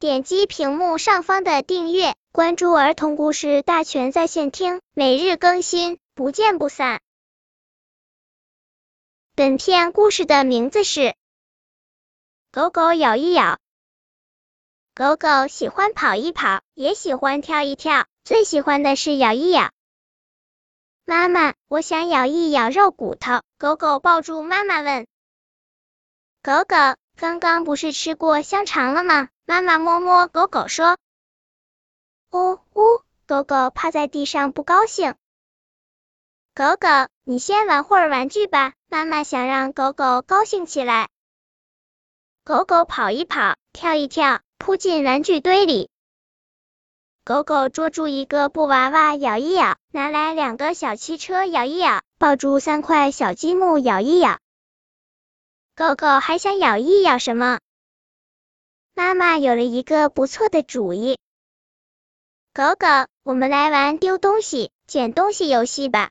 点击屏幕上方的订阅，关注儿童故事大全在线听，每日更新，不见不散。本片故事的名字是《狗狗咬一咬》。狗狗喜欢跑一跑，也喜欢跳一跳，最喜欢的是咬一咬。妈妈，我想咬一咬肉骨头。狗狗抱住妈妈问：“狗狗，刚刚不是吃过香肠了吗？”妈妈摸摸狗狗说：“呜呜。”狗狗趴在地上不高兴。狗狗，你先玩会儿玩具吧。妈妈想让狗狗高兴起来。狗狗跑一跑，跳一跳。扑进玩具堆里，狗狗捉住一个布娃娃咬一咬，拿来两个小汽车咬一咬，抱住三块小积木咬一咬。狗狗还想咬一咬什么？妈妈有了一个不错的主意。狗狗，我们来玩丢东西、捡东西游戏吧。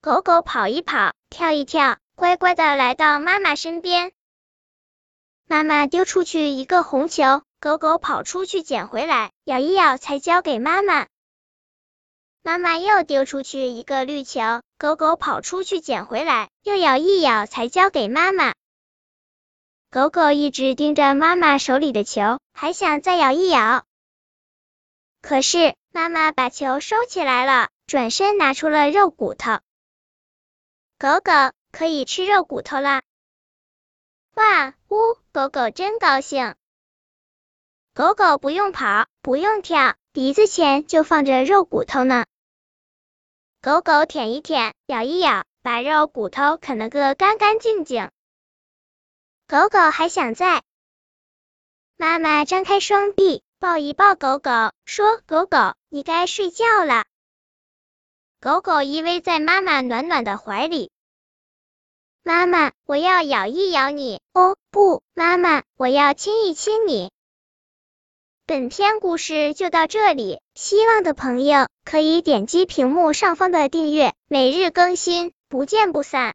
狗狗跑一跑，跳一跳，乖乖的来到妈妈身边。妈妈丢出去一个红球，狗狗跑出去捡回来，咬一咬才交给妈妈。妈妈又丢出去一个绿球，狗狗跑出去捡回来，又咬一咬才交给妈妈。狗狗一直盯着妈妈手里的球，还想再咬一咬。可是妈妈把球收起来了，转身拿出了肉骨头。狗狗可以吃肉骨头了。哇呜！狗狗真高兴。狗狗不用跑，不用跳，鼻子前就放着肉骨头呢。狗狗舔一舔，咬一咬，把肉骨头啃了个干干净净。狗狗还想在。妈妈张开双臂，抱一抱狗狗，说：“狗狗，你该睡觉了。”狗狗依偎在妈妈暖暖的怀里。妈妈，我要咬一咬你。哦，不，妈妈，我要亲一亲你。本篇故事就到这里，希望的朋友可以点击屏幕上方的订阅，每日更新，不见不散。